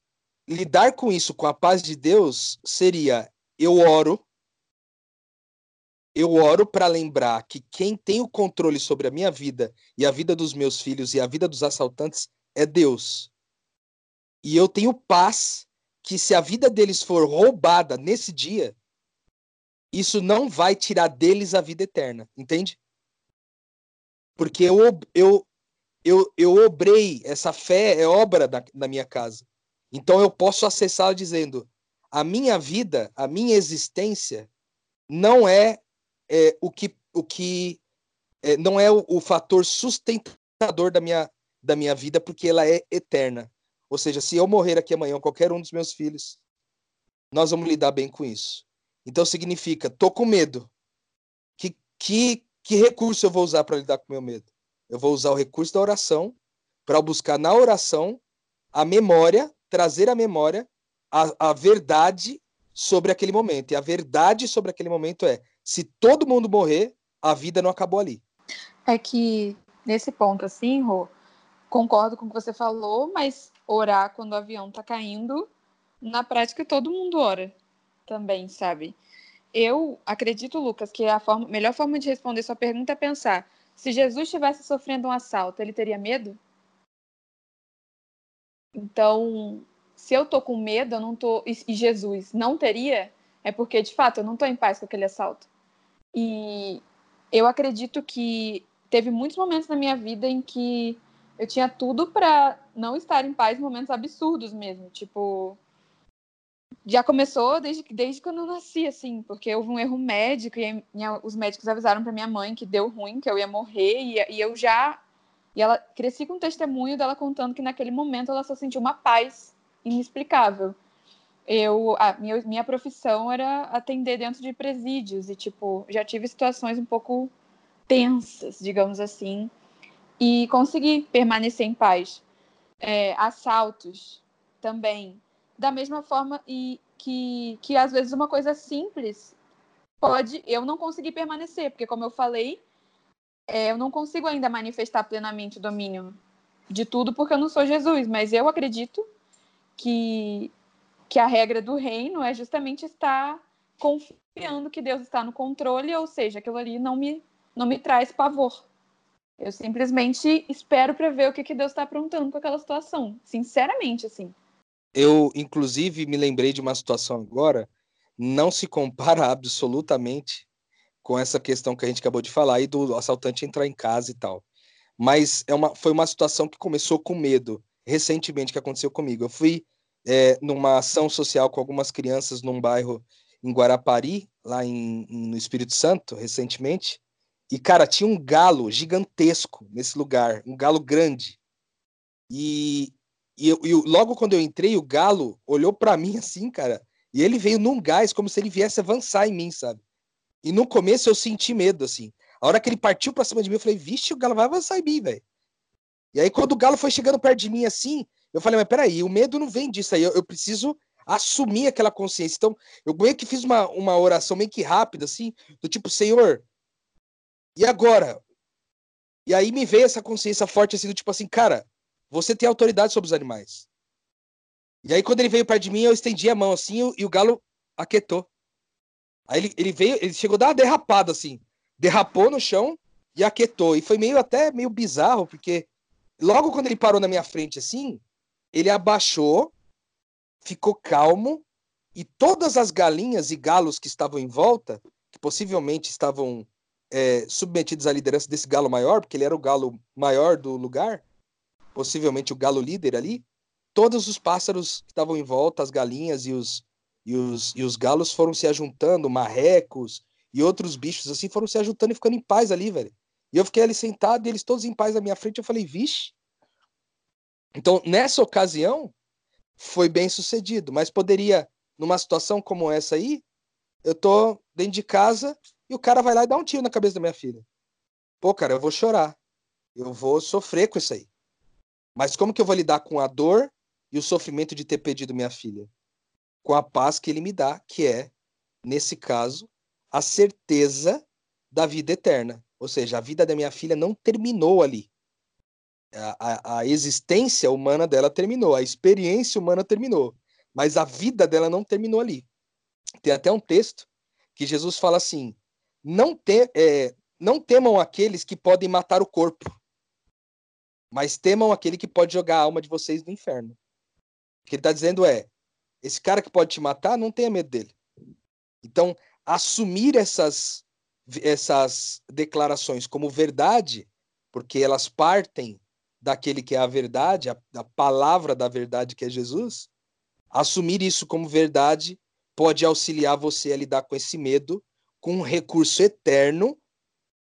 Speaker 4: lidar com isso com a paz de Deus seria eu oro, eu oro para lembrar que quem tem o controle sobre a minha vida e a vida dos meus filhos e a vida dos assaltantes é Deus. E eu tenho paz que se a vida deles for roubada nesse dia, isso não vai tirar deles a vida eterna, entende? Porque eu, eu, eu, eu obrei, essa fé é obra da, da minha casa. Então eu posso acessá-la dizendo: a minha vida, a minha existência, não é, é o que, o que é, não é o, o fator sustentador da minha, da minha vida, porque ela é eterna. Ou seja, se eu morrer aqui amanhã, qualquer um dos meus filhos, nós vamos lidar bem com isso. Então significa, tô com medo. Que, que, que recurso eu vou usar para lidar com meu medo? Eu vou usar o recurso da oração para buscar na oração a memória, trazer a memória a, a verdade sobre aquele momento. E a verdade sobre aquele momento é: se todo mundo morrer, a vida não acabou ali.
Speaker 3: É que nesse ponto, assim, Rô, concordo com o que você falou, mas orar quando o avião tá caindo, na prática todo mundo ora também, sabe? Eu acredito, Lucas, que a forma, melhor forma de responder sua pergunta é pensar: se Jesus estivesse sofrendo um assalto, ele teria medo? Então, se eu tô com medo, eu não tô e Jesus não teria, é porque de fato eu não tô em paz com aquele assalto. E eu acredito que teve muitos momentos na minha vida em que eu tinha tudo para não estar em paz, momentos absurdos mesmo, tipo já começou desde desde quando eu nasci assim, porque houve um erro médico e minha, os médicos avisaram para minha mãe que deu ruim, que eu ia morrer e, e eu já e ela cresci com um testemunho dela contando que naquele momento ela só sentiu uma paz inexplicável. Eu a minha, minha profissão era atender dentro de presídios e tipo já tive situações um pouco tensas, digamos assim, e consegui permanecer em paz. É, assaltos também. Da mesma forma e que, que às vezes uma coisa simples pode eu não conseguir permanecer, porque como eu falei, é, eu não consigo ainda manifestar plenamente o domínio de tudo porque eu não sou Jesus, mas eu acredito que, que a regra do reino é justamente estar confiando que Deus está no controle, ou seja, aquilo ali não me, não me traz pavor. Eu simplesmente espero para ver o que, que Deus está aprontando com aquela situação. Sinceramente, assim.
Speaker 4: Eu, inclusive, me lembrei de uma situação agora, não se compara [LAUGHS] absolutamente com essa questão que a gente acabou de falar aí do assaltante entrar em casa e tal. Mas é uma, foi uma situação que começou com medo, recentemente, que aconteceu comigo. Eu fui é, numa ação social com algumas crianças num bairro em Guarapari, lá em, no Espírito Santo, recentemente, e, cara, tinha um galo gigantesco nesse lugar, um galo grande. E, e, eu, e logo quando eu entrei, o galo olhou para mim assim, cara, e ele veio num gás, como se ele viesse avançar em mim, sabe? E no começo eu senti medo, assim. A hora que ele partiu pra cima de mim, eu falei, vixe, o galo vai avançar em mim, velho. E aí, quando o galo foi chegando perto de mim assim, eu falei, mas peraí, o medo não vem disso aí, eu, eu preciso assumir aquela consciência. Então, eu meio que fiz uma, uma oração meio que rápida, assim, do tipo, Senhor, e agora? E aí me veio essa consciência forte assim, do tipo assim, cara, você tem autoridade sobre os animais. E aí quando ele veio perto de mim, eu estendi a mão assim e o galo aquietou. Aí ele, ele veio, ele chegou a dar uma derrapada assim, derrapou no chão e aquietou. E foi meio até meio bizarro, porque logo quando ele parou na minha frente assim, ele abaixou, ficou calmo e todas as galinhas e galos que estavam em volta, que possivelmente estavam é, submetidos à liderança desse galo maior, porque ele era o galo maior do lugar, possivelmente o galo líder ali, todos os pássaros que estavam em volta, as galinhas e os, e os, e os galos foram se ajuntando, marrecos e outros bichos assim foram se ajuntando e ficando em paz ali, velho. E eu fiquei ali sentado e eles todos em paz na minha frente. Eu falei, vixe. Então, nessa ocasião, foi bem sucedido, mas poderia, numa situação como essa aí, eu tô dentro de casa e o cara vai lá e dá um tiro na cabeça da minha filha. Pô, cara, eu vou chorar. Eu vou sofrer com isso aí. Mas como que eu vou lidar com a dor e o sofrimento de ter perdido minha filha? Com a paz que ele me dá, que é, nesse caso, a certeza da vida eterna. Ou seja, a vida da minha filha não terminou ali. A, a, a, existência humana dela terminou, a experiência humana terminou, mas a vida dela não terminou ali. Tem até um texto que Jesus fala assim: não, te, é, não temam aqueles que podem matar o corpo, mas temam aquele que pode jogar a alma de vocês no inferno. O que ele está dizendo é: esse cara que pode te matar, não tenha medo dele. Então, assumir essas, essas declarações como verdade, porque elas partem daquele que é a verdade, a, a palavra da verdade que é Jesus, assumir isso como verdade pode auxiliar você a lidar com esse medo com um recurso eterno,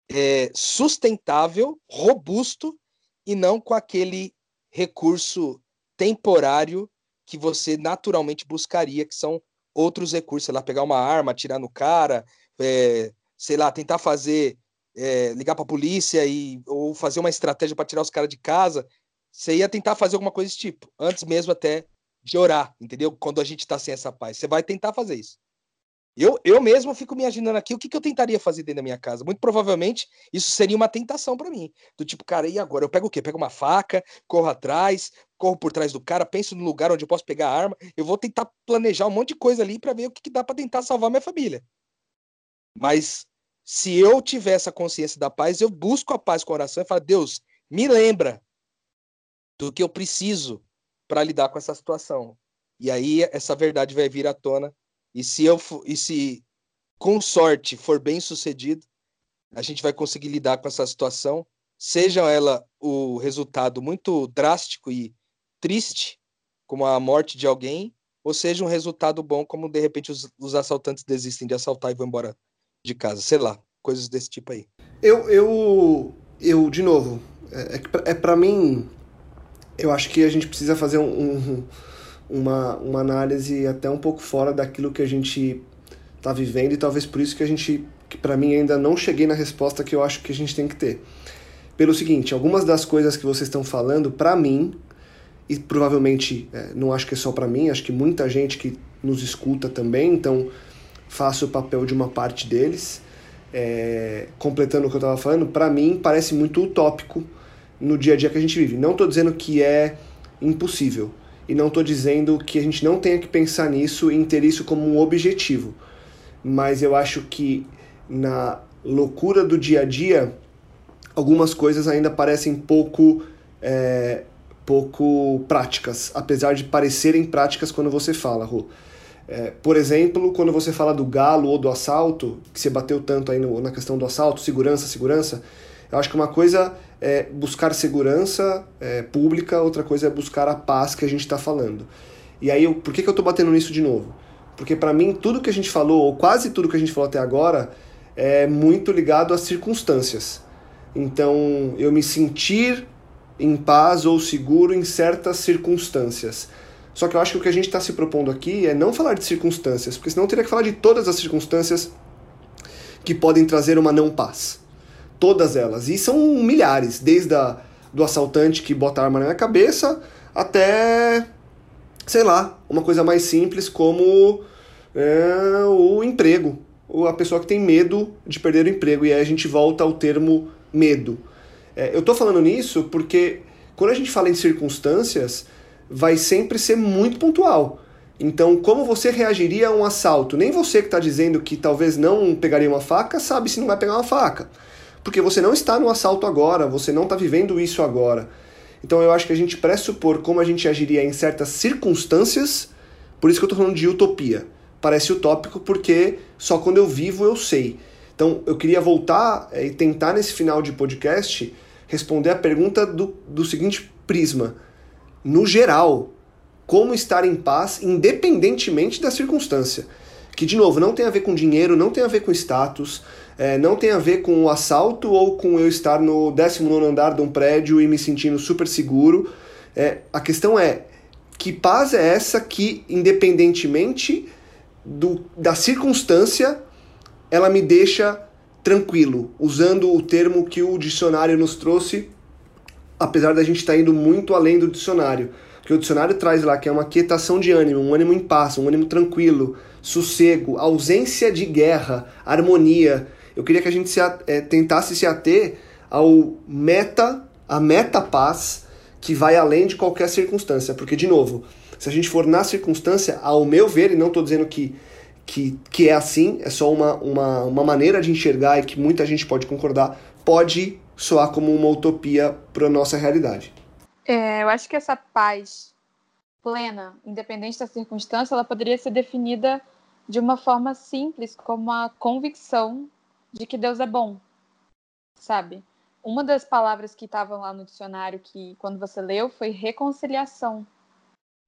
Speaker 4: é, sustentável, robusto e não com aquele recurso temporário que você naturalmente buscaria, que são outros recursos, sei lá, pegar uma arma, atirar no cara, é, sei lá, tentar fazer, é, ligar para a polícia e, ou fazer uma estratégia para tirar os caras de casa. Você ia tentar fazer alguma coisa desse tipo, antes mesmo até de orar, entendeu? Quando a gente está sem essa paz. Você vai tentar fazer isso. Eu, eu mesmo fico me imaginando aqui o que, que eu tentaria fazer dentro da minha casa. Muito provavelmente isso seria uma tentação para mim. Do tipo, cara, e agora? Eu pego o quê? Pego uma faca, corro atrás, corro por trás do cara, penso no lugar onde eu posso pegar a arma. Eu vou tentar planejar um monte de coisa ali para ver o que, que dá para tentar salvar minha família. Mas se eu tiver essa consciência da paz, eu busco a paz com a oração e falo, Deus, me lembra do que eu preciso para lidar com essa situação. E aí essa verdade vai vir à tona e se eu e se com sorte for bem sucedido, a gente vai conseguir lidar com essa situação, seja ela o resultado muito drástico e triste, como a morte de alguém, ou seja um resultado bom, como de repente os, os assaltantes desistem de assaltar e vão embora de casa, sei lá, coisas desse tipo aí.
Speaker 2: Eu, eu, eu de novo, é, é para mim, eu acho que a gente precisa fazer um, um uma, uma análise até um pouco fora daquilo que a gente está vivendo e talvez por isso que a gente, para mim ainda não cheguei na resposta que eu acho que a gente tem que ter. Pelo seguinte, algumas das coisas que vocês estão falando, para mim, e provavelmente é, não acho que é só para mim, acho que muita gente que nos escuta também, então faço o papel de uma parte deles. É, completando o que eu estava falando, para mim parece muito utópico no dia a dia que a gente vive. Não estou dizendo que é impossível, e não estou dizendo que a gente não tenha que pensar nisso e ter isso como um objetivo. Mas eu acho que na loucura do dia a dia, algumas coisas ainda parecem pouco, é, pouco práticas, apesar de parecerem práticas quando você fala, Rô. É, por exemplo, quando você fala do galo ou do assalto, que você bateu tanto aí no, na questão do assalto, segurança, segurança, eu acho que uma coisa é buscar segurança é, pública, outra coisa é buscar a paz que a gente está falando. E aí, eu, por que, que eu estou batendo nisso de novo? Porque para mim, tudo que a gente falou, ou quase tudo que a gente falou até agora, é muito ligado às circunstâncias. Então, eu me sentir em paz ou seguro em certas circunstâncias. Só que eu acho que o que a gente está se propondo aqui é não falar de circunstâncias, porque senão teria que falar de todas as circunstâncias que podem trazer uma não paz. Todas elas. E são milhares, desde a, do assaltante que bota a arma na minha cabeça até, sei lá, uma coisa mais simples como é, o emprego. Ou a pessoa que tem medo de perder o emprego. E aí a gente volta ao termo medo. É, eu estou falando nisso porque quando a gente fala em circunstâncias, vai sempre ser muito pontual. Então, como você reagiria a um assalto? Nem você que está dizendo que talvez não pegaria uma faca sabe se não vai pegar uma faca porque você não está no assalto agora, você não está vivendo isso agora. Então eu acho que a gente pressupor como a gente agiria em certas circunstâncias, por isso que eu estou falando de utopia. Parece utópico porque só quando eu vivo eu sei. Então eu queria voltar eh, e tentar nesse final de podcast responder a pergunta do, do seguinte prisma. No geral, como estar em paz independentemente da circunstância? Que, de novo, não tem a ver com dinheiro, não tem a ver com status, é, não tem a ver com o assalto ou com eu estar no 19 andar de um prédio e me sentindo super seguro. É, a questão é: que paz é essa que, independentemente do, da circunstância, ela me deixa tranquilo, usando o termo que o dicionário nos trouxe, apesar da gente estar tá indo muito além do dicionário. Porque o dicionário traz lá que é uma quietação de ânimo, um ânimo em paz, um ânimo tranquilo, sossego, ausência de guerra, harmonia. Eu queria que a gente se, é, tentasse se ater ao meta, a meta paz que vai além de qualquer circunstância, porque de novo, se a gente for na circunstância, ao meu ver, e não estou dizendo que que, que é assim, é só uma, uma, uma maneira de enxergar e que muita gente pode concordar, pode soar como uma utopia para nossa realidade.
Speaker 3: É, eu acho que essa paz plena, independente da circunstância, ela poderia ser definida de uma forma simples, como a convicção de que Deus é bom, sabe? Uma das palavras que estavam lá no dicionário que quando você leu foi reconciliação.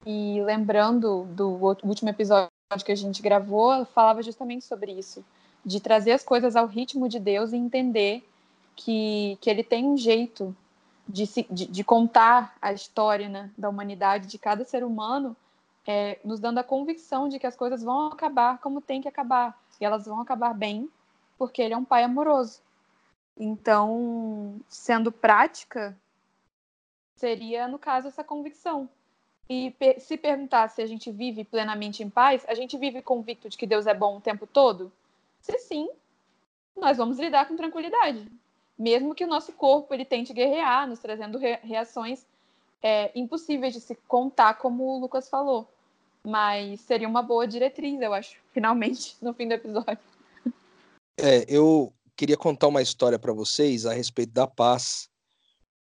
Speaker 3: E lembrando do último episódio que a gente gravou, falava justamente sobre isso, de trazer as coisas ao ritmo de Deus e entender que, que ele tem um jeito de, de, de contar a história né, da humanidade, de cada ser humano, é, nos dando a convicção de que as coisas vão acabar como tem que acabar. E elas vão acabar bem, porque ele é um pai amoroso. Então, sendo prática, seria, no caso, essa convicção. E se perguntar se a gente vive plenamente em paz, a gente vive convicto de que Deus é bom o tempo todo? Se sim, nós vamos lidar com tranquilidade. Mesmo que o nosso corpo ele tente guerrear, nos trazendo reações é, impossíveis de se contar, como o Lucas falou. Mas seria uma boa diretriz, eu acho, finalmente, [LAUGHS] no fim do episódio.
Speaker 4: É, eu queria contar uma história para vocês a respeito da paz,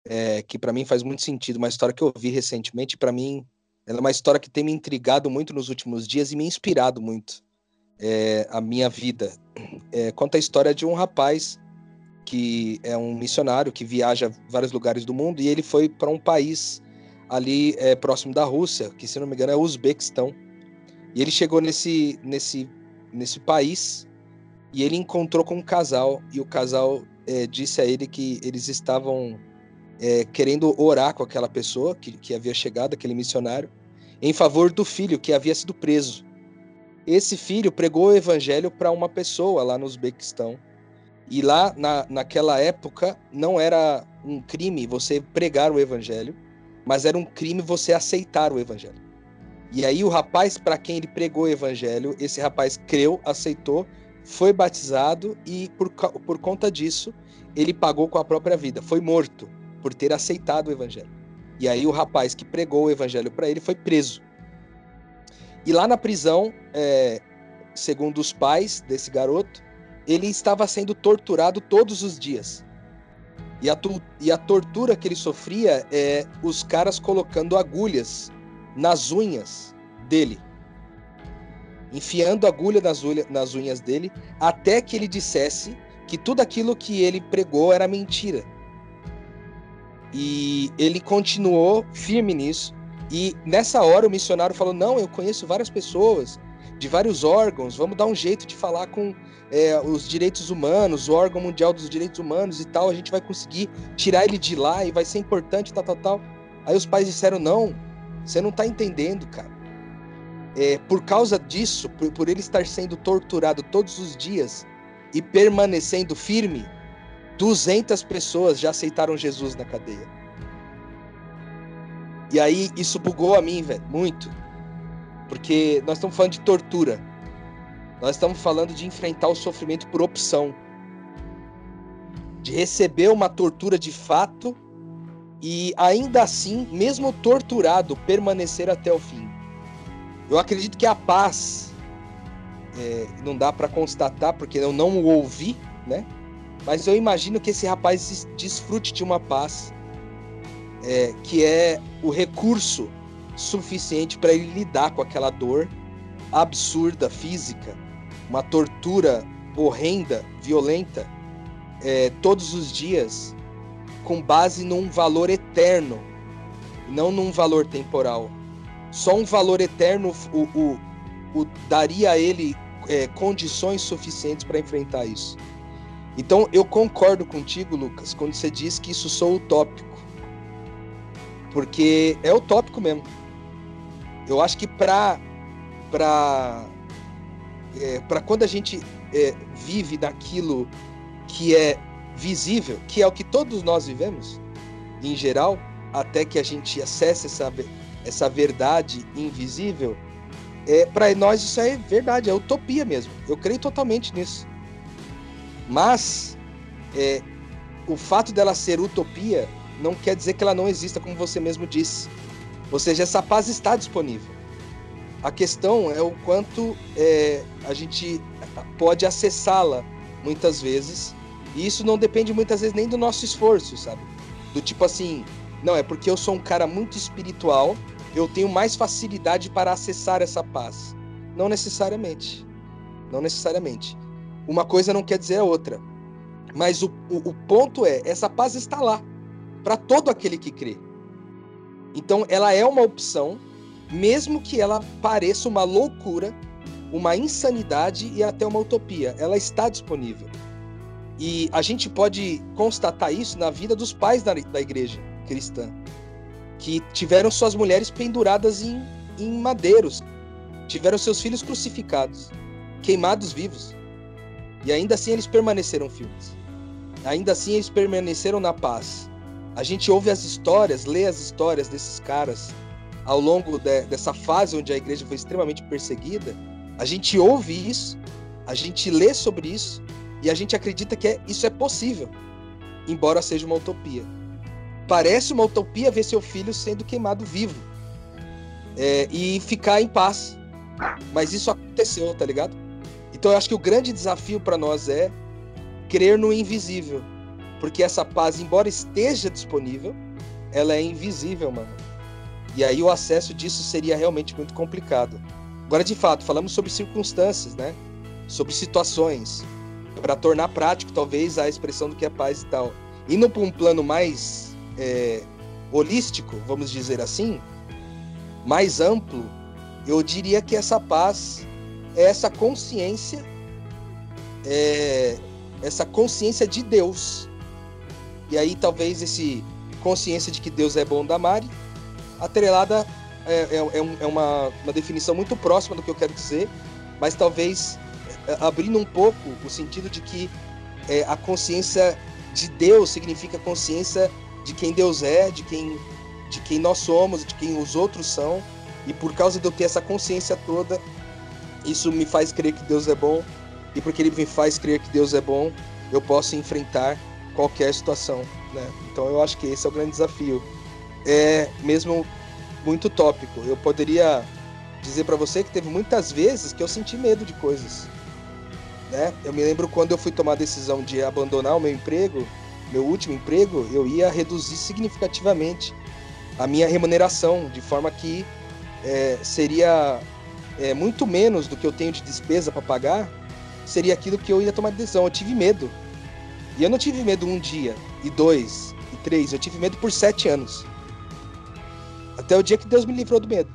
Speaker 4: é, que para mim faz muito sentido, uma história que eu vi recentemente, para mim ela é uma história que tem me intrigado muito nos últimos dias e me inspirado muito é, a minha vida. É, conta a história de um rapaz que é um missionário que viaja vários lugares do mundo e ele foi para um país ali é, próximo da Rússia, que se não me engano é o Uzbequistão. E ele chegou nesse, nesse, nesse país e ele encontrou com um casal e o casal é, disse a ele que eles estavam é, querendo orar com aquela pessoa que, que havia chegado, aquele missionário, em favor do filho que havia sido preso. Esse filho pregou o evangelho para uma pessoa lá no Uzbequistão. E lá, na, naquela época, não era um crime você pregar o evangelho, mas era um crime você aceitar o evangelho. E aí o rapaz para quem ele pregou o evangelho, esse rapaz creu, aceitou, foi batizado e por, por conta disso ele pagou com a própria vida, foi morto por ter aceitado o evangelho. E aí o rapaz que pregou o evangelho para ele foi preso. E lá na prisão, é, segundo os pais desse garoto, ele estava sendo torturado todos os dias. E a, e a tortura que ele sofria é os caras colocando agulhas nas unhas dele. Enfiando agulha nas, nas unhas dele, até que ele dissesse que tudo aquilo que ele pregou era mentira. E ele continuou firme nisso. E nessa hora o missionário falou: Não, eu conheço várias pessoas de vários órgãos, vamos dar um jeito de falar com é, os direitos humanos, o órgão mundial dos direitos humanos e tal, a gente vai conseguir tirar ele de lá e vai ser importante, tal, tal, tal. Aí os pais disseram: não, você não tá entendendo, cara. É, por causa disso, por, por ele estar sendo torturado todos os dias e permanecendo firme, 200 pessoas já aceitaram Jesus na cadeia. E aí isso bugou a mim, velho, muito. Porque nós estamos falando de tortura. Nós estamos falando de enfrentar o sofrimento por opção. De receber uma tortura de fato e ainda assim, mesmo torturado, permanecer até o fim. Eu acredito que a paz é, não dá para constatar porque eu não o ouvi, né? Mas eu imagino que esse rapaz desfrute de uma paz é, que é o recurso suficiente para ele lidar com aquela dor absurda física, uma tortura horrenda, violenta, é, todos os dias, com base num valor eterno, não num valor temporal. Só um valor eterno o, o, o daria a ele é, condições suficientes para enfrentar isso. Então eu concordo contigo, Lucas, quando você diz que isso sou utópico. Porque é utópico mesmo. Eu acho que para é, para quando a gente é, vive naquilo que é visível, que é o que todos nós vivemos, em geral, até que a gente acesse essa, essa verdade invisível, é, para nós isso é verdade, é utopia mesmo. Eu creio totalmente nisso. Mas é, o fato dela ser utopia não quer dizer que ela não exista, como você mesmo disse. Ou seja, essa paz está disponível. A questão é o quanto é, a gente pode acessá-la muitas vezes. E isso não depende muitas vezes nem do nosso esforço, sabe? Do tipo assim, não, é porque eu sou um cara muito espiritual, eu tenho mais facilidade para acessar essa paz. Não necessariamente. Não necessariamente. Uma coisa não quer dizer a outra. Mas o, o, o ponto é, essa paz está lá para todo aquele que crê. Então ela é uma opção, mesmo que ela pareça uma loucura, uma insanidade e até uma utopia. Ela está disponível. E a gente pode constatar isso na vida dos pais da, da igreja cristã, que tiveram suas mulheres penduradas em, em madeiros, tiveram seus filhos crucificados, queimados vivos. E ainda assim eles permaneceram firmes. Ainda assim eles permaneceram na paz. A gente ouve as histórias, lê as histórias desses caras ao longo de, dessa fase onde a igreja foi extremamente perseguida. A gente ouve isso, a gente lê sobre isso e a gente acredita que é, isso é possível, embora seja uma utopia. Parece uma utopia ver seu filho sendo queimado vivo é, e ficar em paz. Mas isso aconteceu, tá ligado? Então eu acho que o grande desafio para nós é crer no invisível porque essa paz, embora esteja disponível, ela é invisível, mano. E aí o acesso disso seria realmente muito complicado. Agora, de fato, falamos sobre circunstâncias, né? Sobre situações, para tornar prático, talvez, a expressão do que é paz e tal. Indo para um plano mais é, holístico, vamos dizer assim, mais amplo, eu diria que essa paz é essa consciência, é, essa consciência de Deus. E aí talvez esse consciência de que Deus é bom da Mari, atrelada é, é, é, é uma, uma definição muito próxima do que eu quero dizer, mas talvez é, abrindo um pouco o sentido de que é, a consciência de Deus significa consciência de quem Deus é, de quem, de quem nós somos, de quem os outros são, e por causa de eu ter essa consciência toda, isso me faz crer que Deus é bom, e porque ele me faz crer que Deus é bom, eu posso enfrentar qualquer situação, né? Então eu acho que esse é o grande desafio. É mesmo muito tópico. Eu poderia dizer para você que teve muitas vezes que eu senti medo de coisas, né? Eu me lembro quando eu fui tomar a decisão de abandonar o meu emprego, meu último emprego, eu ia reduzir significativamente a minha remuneração, de forma que é, seria é, muito menos do que eu tenho de despesa para pagar, seria aquilo que eu ia tomar decisão. Eu tive medo e eu não tive medo um dia, e dois, e três, eu tive medo por sete anos. Até o dia que Deus me livrou do medo.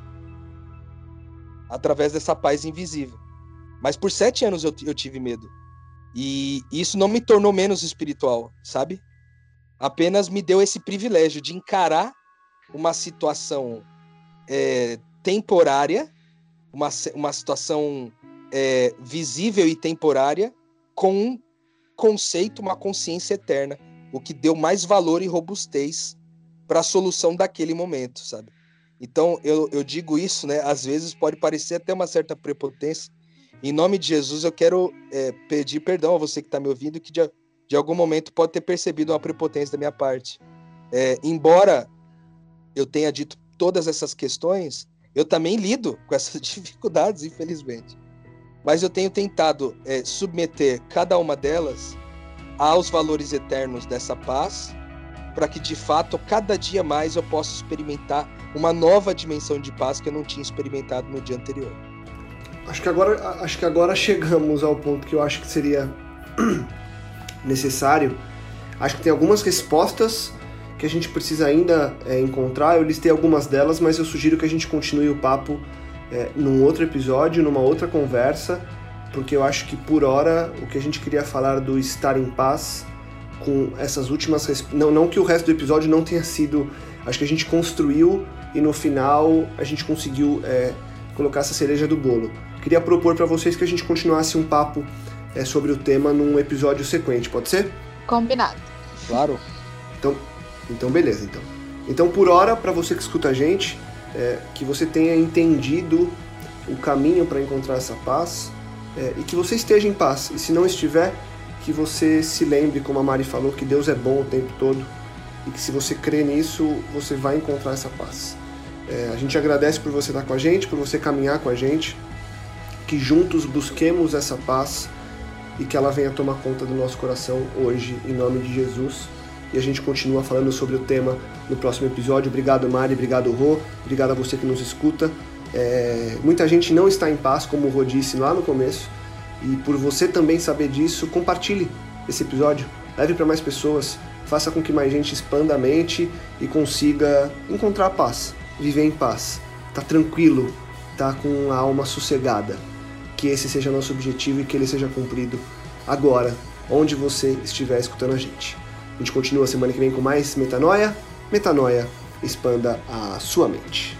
Speaker 4: Através dessa paz invisível. Mas por sete anos eu, eu tive medo. E isso não me tornou menos espiritual, sabe? Apenas me deu esse privilégio de encarar uma situação é, temporária, uma, uma situação é, visível e temporária, com conceito, uma consciência eterna, o que deu mais valor e robustez para a solução daquele momento, sabe? Então eu, eu digo isso, né? Às vezes pode parecer até uma certa prepotência. Em nome de Jesus, eu quero é, pedir perdão a você que está me ouvindo, que de, de algum momento pode ter percebido uma prepotência da minha parte. É, embora eu tenha dito todas essas questões, eu também lido com essas [LAUGHS] dificuldades, infelizmente. Mas eu tenho tentado é, submeter cada uma delas aos valores eternos dessa paz, para que de fato cada dia mais eu possa experimentar uma nova dimensão de paz que eu não tinha experimentado no dia anterior.
Speaker 2: Acho que agora, acho que agora chegamos ao ponto que eu acho que seria [CLEARS THROAT] necessário. Acho que tem algumas respostas que a gente precisa ainda é, encontrar. Eu listei algumas delas, mas eu sugiro que a gente continue o papo é, num outro episódio, numa outra conversa, porque eu acho que por hora o que a gente queria falar do estar em paz com essas últimas não não que o resto do episódio não tenha sido acho que a gente construiu e no final a gente conseguiu é, colocar essa cereja do bolo queria propor para vocês que a gente continuasse um papo é, sobre o tema num episódio sequente pode ser
Speaker 3: combinado
Speaker 4: claro
Speaker 2: então então beleza então então por hora para você que escuta a gente é, que você tenha entendido o caminho para encontrar essa paz é, e que você esteja em paz. E se não estiver, que você se lembre, como a Mari falou, que Deus é bom o tempo todo e que se você crê nisso, você vai encontrar essa paz. É, a gente agradece por você estar com a gente, por você caminhar com a gente, que juntos busquemos essa paz e que ela venha tomar conta do nosso coração hoje, em nome de Jesus. E a gente continua falando sobre o tema no próximo episódio. Obrigado, Mari, obrigado, Rô, obrigado a você que nos escuta. É, muita gente não está em paz, como o Rô disse lá no começo, e por você também saber disso, compartilhe esse episódio, leve para mais pessoas, faça com que mais gente expanda a mente e consiga encontrar paz, viver em paz, tá tranquilo, tá com a alma sossegada. Que esse seja nosso objetivo e que ele seja cumprido agora, onde você estiver escutando a gente. A gente continua semana que vem com mais metanoia. Metanoia, expanda a sua mente.